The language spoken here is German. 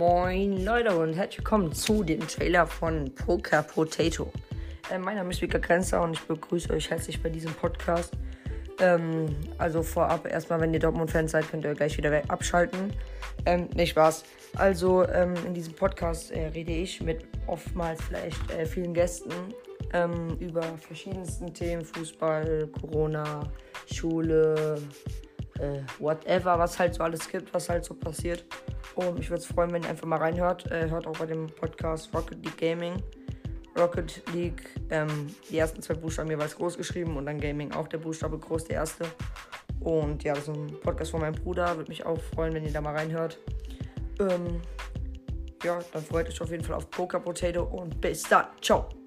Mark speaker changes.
Speaker 1: Moin Leute und herzlich willkommen zu dem Trailer von Poker Potato. Äh, mein Name ist Vika Grenzer und ich begrüße euch herzlich bei diesem Podcast. Ähm, also vorab erstmal, wenn ihr Dortmund-Fans seid, könnt ihr gleich wieder abschalten. Ähm, nicht Spaß. Also ähm, in diesem Podcast äh, rede ich mit oftmals vielleicht äh, vielen Gästen ähm, über verschiedensten Themen, Fußball, Corona, Schule, äh, whatever, was halt so alles gibt, was halt so passiert. Und ich würde es freuen, wenn ihr einfach mal reinhört. Äh, hört auch bei dem Podcast Rocket League Gaming. Rocket League, ähm, die ersten zwei Buchstaben jeweils groß geschrieben und dann Gaming auch der Buchstabe groß, der erste. Und ja, das ist ein Podcast von meinem Bruder. Würde mich auch freuen, wenn ihr da mal reinhört. Ähm, ja, dann freut euch auf jeden Fall auf Poker Potato und bis dann. Ciao.